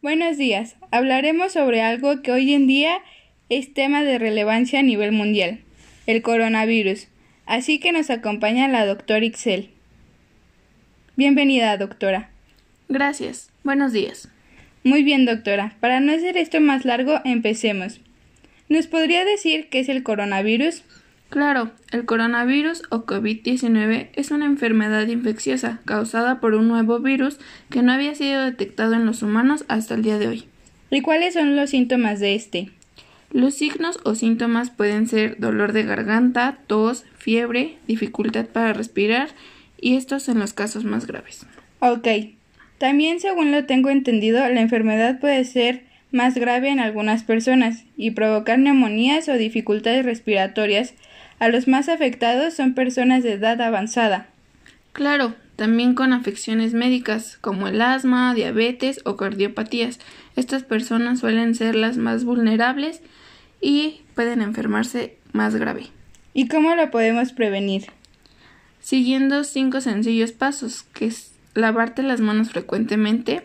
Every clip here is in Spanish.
Buenos días. Hablaremos sobre algo que hoy en día es tema de relevancia a nivel mundial, el coronavirus. Así que nos acompaña la doctora Ixel. Bienvenida, doctora. Gracias. Buenos días. Muy bien, doctora. Para no hacer esto más largo, empecemos. ¿Nos podría decir qué es el coronavirus? Claro, el coronavirus o COVID-19 es una enfermedad infecciosa causada por un nuevo virus que no había sido detectado en los humanos hasta el día de hoy. ¿Y cuáles son los síntomas de este? Los signos o síntomas pueden ser dolor de garganta, tos, fiebre, dificultad para respirar y estos son los casos más graves. Ok. También, según lo tengo entendido, la enfermedad puede ser más grave en algunas personas y provocar neumonías o dificultades respiratorias a los más afectados son personas de edad avanzada. Claro, también con afecciones médicas como el asma, diabetes o cardiopatías. Estas personas suelen ser las más vulnerables y pueden enfermarse más grave. ¿Y cómo lo podemos prevenir? Siguiendo cinco sencillos pasos, que es lavarte las manos frecuentemente,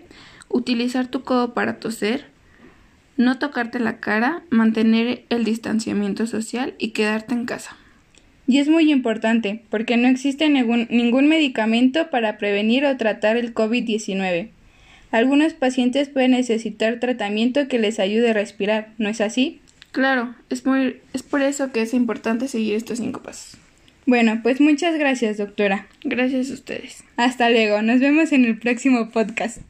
utilizar tu codo para toser, no tocarte la cara, mantener el distanciamiento social y quedarte en casa. Y es muy importante, porque no existe ningún, ningún medicamento para prevenir o tratar el COVID-19. Algunos pacientes pueden necesitar tratamiento que les ayude a respirar, ¿no es así? Claro, es, muy, es por eso que es importante seguir estos cinco pasos. Bueno, pues muchas gracias, doctora. Gracias a ustedes. Hasta luego, nos vemos en el próximo podcast.